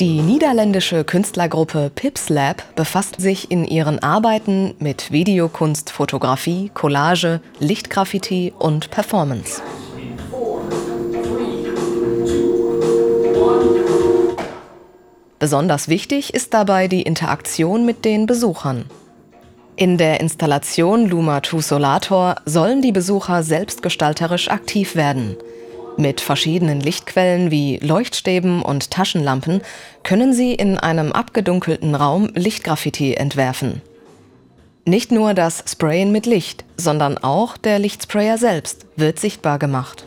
Die niederländische Künstlergruppe Pips Lab befasst sich in ihren Arbeiten mit Videokunst, Fotografie, Collage, Lichtgraffiti und Performance. Besonders wichtig ist dabei die Interaktion mit den Besuchern. In der Installation Luma 2 Solator sollen die Besucher selbstgestalterisch aktiv werden – mit verschiedenen Lichtquellen wie Leuchtstäben und Taschenlampen können Sie in einem abgedunkelten Raum Lichtgraffiti entwerfen. Nicht nur das Sprayen mit Licht, sondern auch der Lichtsprayer selbst wird sichtbar gemacht.